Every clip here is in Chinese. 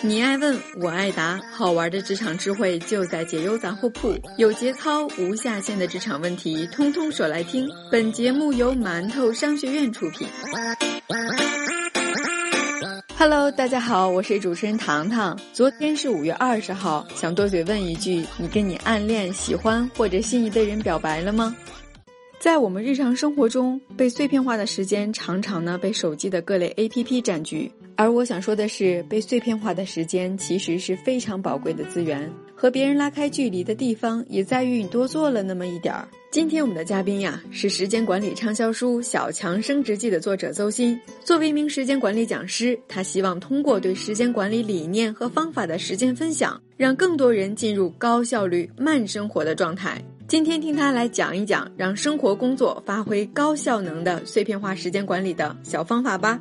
你爱问，我爱答，好玩的职场智慧就在解忧杂货铺，有节操、无下限的职场问题，通通说来听。本节目由馒头商学院出品。Hello，大家好，我是主持人糖糖。昨天是五月二十号，想多嘴问一句：你跟你暗恋、喜欢或者心仪的人表白了吗？在我们日常生活中，被碎片化的时间常常呢被手机的各类 APP 占据。而我想说的是，被碎片化的时间其实是非常宝贵的资源。和别人拉开距离的地方，也在于你多做了那么一点儿。今天我们的嘉宾呀，是时间管理畅销书《小强升职记》的作者邹鑫。作为一名时间管理讲师，他希望通过对时间管理理念和方法的实践分享，让更多人进入高效率慢生活的状态。今天听他来讲一讲，让生活工作发挥高效能的碎片化时间管理的小方法吧。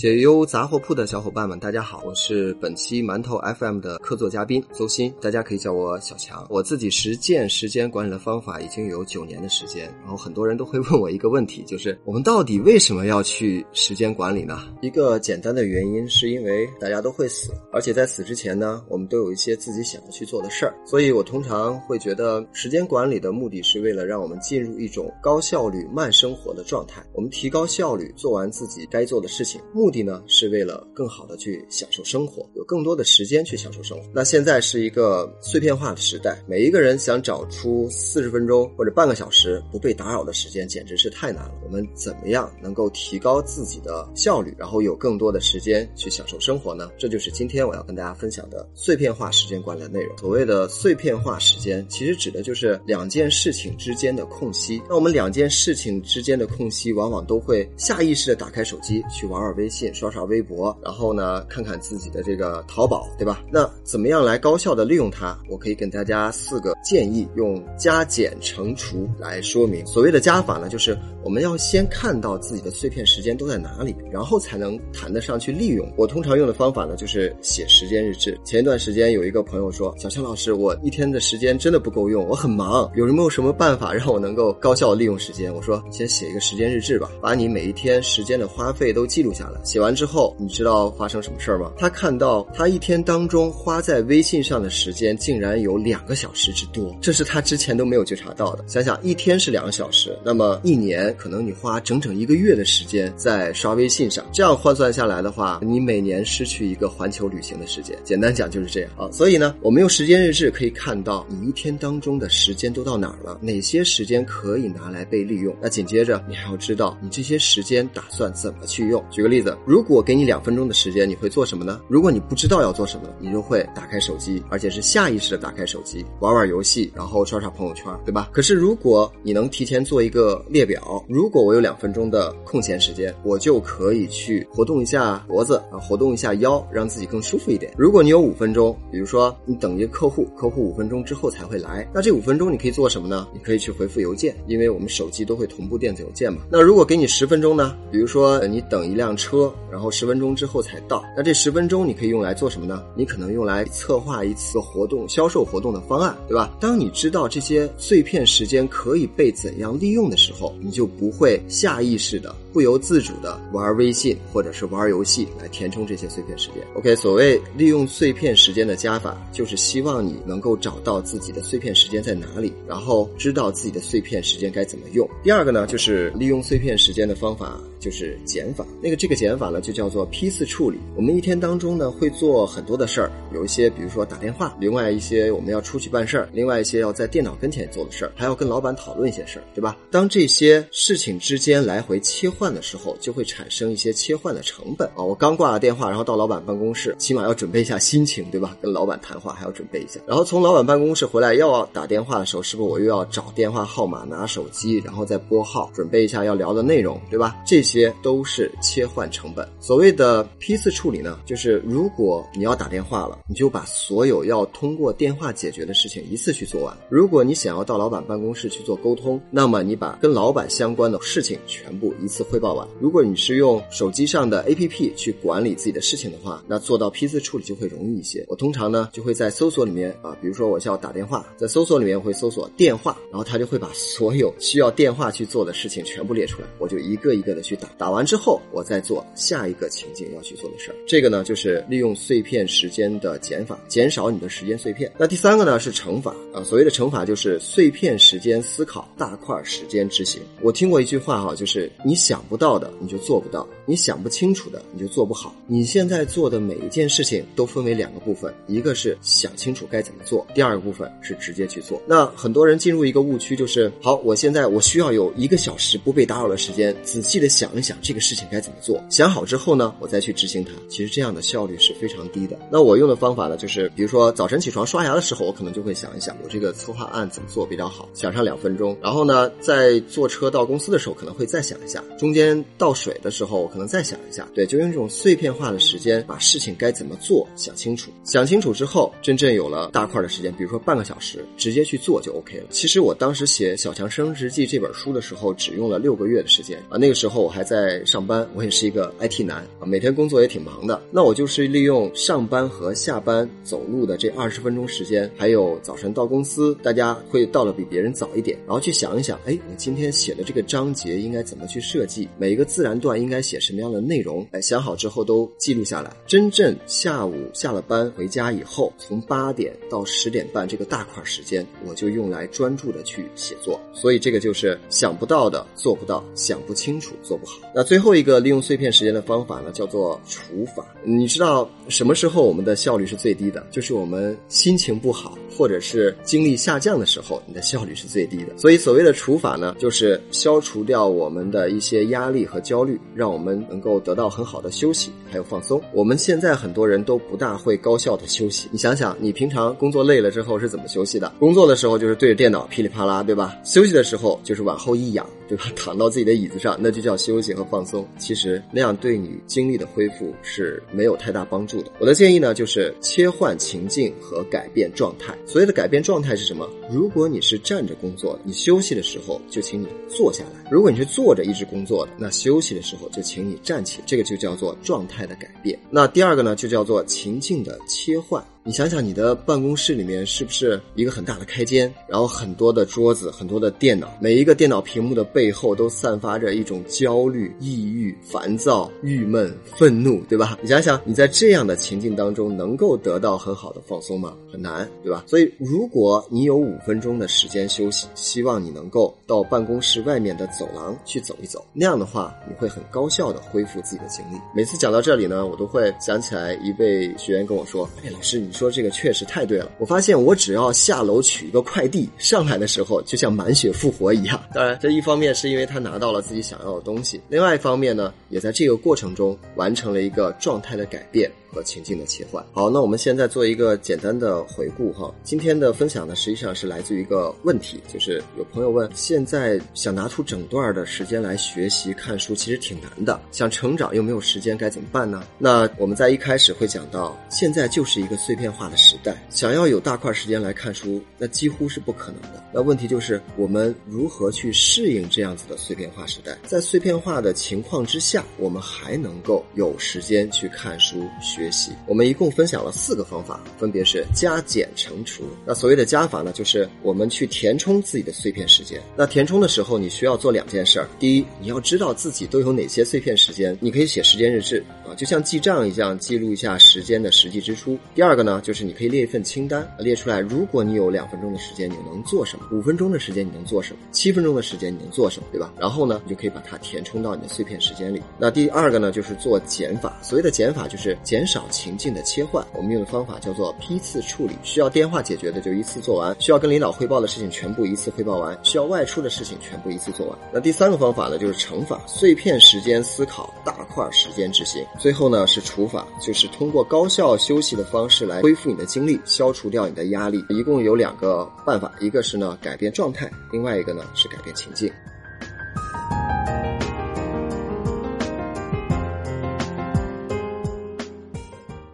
解忧杂货铺的小伙伴们，大家好，我是本期馒头 FM 的客座嘉宾邹鑫，大家可以叫我小强。我自己实践时间管理的方法已经有九年的时间，然后很多人都会问我一个问题，就是我们到底为什么要去时间管理呢？一个简单的原因是因为大家都会死，而且在死之前呢，我们都有一些自己想要去做的事儿，所以我通常会觉得时间管理的目的是为了让我们进入一种高效率慢生活的状态，我们提高效率，做完自己该做的事情。目目的呢是为了更好的去享受生活，有更多的时间去享受生活。那现在是一个碎片化的时代，每一个人想找出四十分钟或者半个小时不被打扰的时间，简直是太难了。我们怎么样能够提高自己的效率，然后有更多的时间去享受生活呢？这就是今天我要跟大家分享的碎片化时间管理的内容。所谓的碎片化时间，其实指的就是两件事情之间的空隙。那我们两件事情之间的空隙，往往都会下意识的打开手机去玩玩微信。刷刷微博，然后呢，看看自己的这个淘宝，对吧？那怎么样来高效的利用它？我可以给大家四个建议，用加减乘除来说明。所谓的加法呢，就是我们要先看到自己的碎片时间都在哪里，然后才能谈得上去利用。我通常用的方法呢，就是写时间日志。前一段时间有一个朋友说：“小强老师，我一天的时间真的不够用，我很忙，有没有什么办法让我能够高效利用时间？”我说：“先写一个时间日志吧，把你每一天时间的花费都记录下来。”写完之后，你知道发生什么事儿吗？他看到他一天当中花在微信上的时间竟然有两个小时之多，这是他之前都没有觉察到的。想想一天是两个小时，那么一年可能你花整整一个月的时间在刷微信上，这样换算下来的话，你每年失去一个环球旅行的时间。简单讲就是这样啊。所以呢，我们用时间日志可以看到你一天当中的时间都到哪儿了，哪些时间可以拿来被利用。那紧接着你还要知道你这些时间打算怎么去用。举个例子，如果给你两分钟的时间，你会做什么呢？如果你不知道要做什么，你就会打开手机，而且是下意识的打开手机，玩玩游戏，然后刷刷朋友圈，对吧？可是如果你能提前做一个列表，如果我有两分钟的空闲时间，我就可以去活动一下脖子啊，活动一下腰，让自己更舒服一点。如果你有五分钟，比如说你等一个客户，客户五分钟之后才会来，那这五分钟你可以做什么呢？你可以去回复邮件，因为我们手机都会同步电子邮件嘛。那如果给你十分钟呢？比如说你等一辆车，然后十分钟。之后才到，那这十分钟你可以用来做什么呢？你可能用来策划一次活动、销售活动的方案，对吧？当你知道这些碎片时间可以被怎样利用的时候，你就不会下意识的、不由自主的玩微信或者是玩游戏来填充这些碎片时间。OK，所谓利用碎片时间的加法，就是希望你能够找到自己的碎片时间在哪里，然后知道自己的碎片时间该怎么用。第二个呢，就是利用碎片时间的方法，就是减法。那个这个减法呢，就叫做。批次处理，我们一天当中呢会做很多的事儿，有一些比如说打电话，另外一些我们要出去办事儿，另外一些要在电脑跟前做的事儿，还要跟老板讨论一些事儿，对吧？当这些事情之间来回切换换的时候，就会产生一些切换的成本啊。我刚挂了电话，然后到老板办公室，起码要准备一下心情，对吧？跟老板谈话还要准备一下，然后从老板办公室回来要打电话的时候，是不是我又要找电话号码，拿手机，然后再拨号，准备一下要聊的内容，对吧？这些都是切换成本。所谓的。批次处理呢，就是如果你要打电话了，你就把所有要通过电话解决的事情一次去做完。如果你想要到老板办公室去做沟通，那么你把跟老板相关的事情全部一次汇报完。如果你是用手机上的 APP 去管理自己的事情的话，那做到批次处理就会容易一些。我通常呢就会在搜索里面啊，比如说我需要打电话，在搜索里面会搜索电话，然后它就会把所有需要电话去做的事情全部列出来，我就一个一个的去打。打完之后，我再做下一个情境要去做的事儿。这个呢就是利用碎片时间的减法，减少你的时间碎片。那第三个呢是乘法啊，所谓的乘法就是碎片时间思考，大块时间执行。我听过一句话哈，就是你想想不到的你就做不到，你想不清楚的你就做不好。你现在做的每一件事情都分为两个部分，一个是想清楚该怎么做，第二个部分是直接去做。那很多人进入一个误区就是，好，我现在我需要有一个小时不被打扰的时间，仔细的想一想这个事情该怎么做，想好之后呢，我再去执行它。其实这样的效率是非常低的。那我用的方法呢，就是比如说早晨起床刷牙的时候，我可能就会想一想，我这个策划案怎么做比较好，想上两分钟。然后呢，在坐车到公司的时候，可能会再想一下。中间倒水的时候，可能再想一下。对，就用这种碎片化的时间，把事情该怎么做想清楚。想清楚之后，真正有了大块的时间，比如说半个小时，直接去做就 OK 了。其实我当时写《小强升职记》这本书的时候，只用了六个月的时间啊。那个时候我还在上班，我也是一个 IT 男啊，每天工作也挺忙的。那我就是利用上班和下班走路的这二十分钟时间，还有早晨到公司，大家会到了比别人早一点，然后去想一想，哎，我今天写的这个章节应该怎么去设计，每一个自然段应该写什什么样的内容，哎，想好之后都记录下来。真正下午下了班回家以后，从八点到十点半这个大块时间，我就用来专注的去写作。所以这个就是想不到的做不到，想不清楚做不好。那最后一个利用碎片时间的方法呢，叫做除法。你知道什么时候我们的效率是最低的？就是我们心情不好或者是精力下降的时候，你的效率是最低的。所以所谓的除法呢，就是消除掉我们的一些压力和焦虑，让我们能够得到很好的休息还有放松。我们现在很多人都不大会高效的休息。你想想，你平常工作累了之后是怎么休息的？工作的时候就是对着电脑噼里啪啦，对吧？休息的时候就是往后一仰，对吧？躺到自己的椅子上，那就叫休息和放松。其实那样对你精力的恢复是没有太大帮助的。我的建议呢，就是切换情境和改变状态。所谓的改变状态是什么？如果你是站着工作，你休息的时候就请你坐下来；如果你是坐着一直工作的，那休息的时候就请请你站起。这个就叫做状态的改变。那第二个呢，就叫做情境的切换。你想想，你的办公室里面是不是一个很大的开间，然后很多的桌子，很多的电脑，每一个电脑屏幕的背后都散发着一种焦虑、抑郁、烦躁、郁闷、愤怒，对吧？你想想，你在这样的情境当中能够得到很好的放松吗？很难，对吧？所以，如果你有五分钟的时间休息，希望你能够到办公室外面的走廊去走一走，那样的话，你会很高效的恢复自己的精力。每次讲到这里呢，我都会想起来一位学员跟我说：“哎，老师，你。”你说这个确实太对了。我发现我只要下楼取一个快递，上来的时候就像满血复活一样。当然，这一方面是因为他拿到了自己想要的东西，另外一方面呢，也在这个过程中完成了一个状态的改变。和情境的切换。好，那我们现在做一个简单的回顾哈。今天的分享呢，实际上是来自于一个问题，就是有朋友问：现在想拿出整段的时间来学习看书，其实挺难的。想成长又没有时间，该怎么办呢？那我们在一开始会讲到，现在就是一个碎片化的时代，想要有大块时间来看书，那几乎是不可能的。那问题就是我们如何去适应这样子的碎片化时代？在碎片化的情况之下，我们还能够有时间去看书学。学习，我们一共分享了四个方法，分别是加减乘除。那所谓的加法呢，就是我们去填充自己的碎片时间。那填充的时候，你需要做两件事儿。第一，你要知道自己都有哪些碎片时间，你可以写时间日志啊，就像记账一样，记录一下时间的实际支出。第二个呢，就是你可以列一份清单，列出来，如果你有两分钟的时间，你能做什么？五分钟的时间你能做什么？七分钟的时间你能做什么？对吧？然后呢，你就可以把它填充到你的碎片时间里。那第二个呢，就是做减法。所谓的减法，就是减少情境的切换。我们用的方法叫做批次处理。需要电话解决的就一次做完，需要跟领导汇报的事情全部一次汇报完，需要外出的事情全部一次做完。那第三个方法呢，就是乘法，碎片时间思考，大块时间执行。最后呢是除法，就是通过高效休息的方式来恢复你的精力，消除掉你的压力。一共有两个办法，一个是呢改变状态，另外一个呢是改变情境。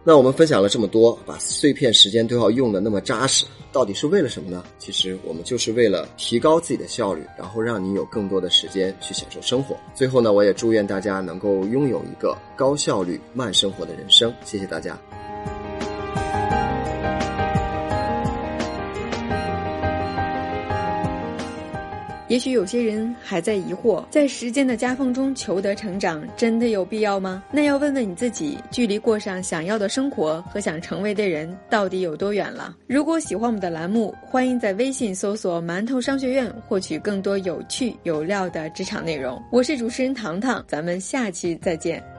那我们分享了这么多，把碎片时间都要用的那么扎实，到底是为了什么呢？其实我们就是为了提高自己的效率，然后让你有更多的时间去享受生活。最后呢，我也祝愿大家能够拥有一个高效率慢生活的人生。谢谢大家。也许有些人还在疑惑，在时间的夹缝中求得成长，真的有必要吗？那要问问你自己，距离过上想要的生活和想成为的人到底有多远了？如果喜欢我们的栏目，欢迎在微信搜索“馒头商学院”，获取更多有趣有料的职场内容。我是主持人糖糖，咱们下期再见。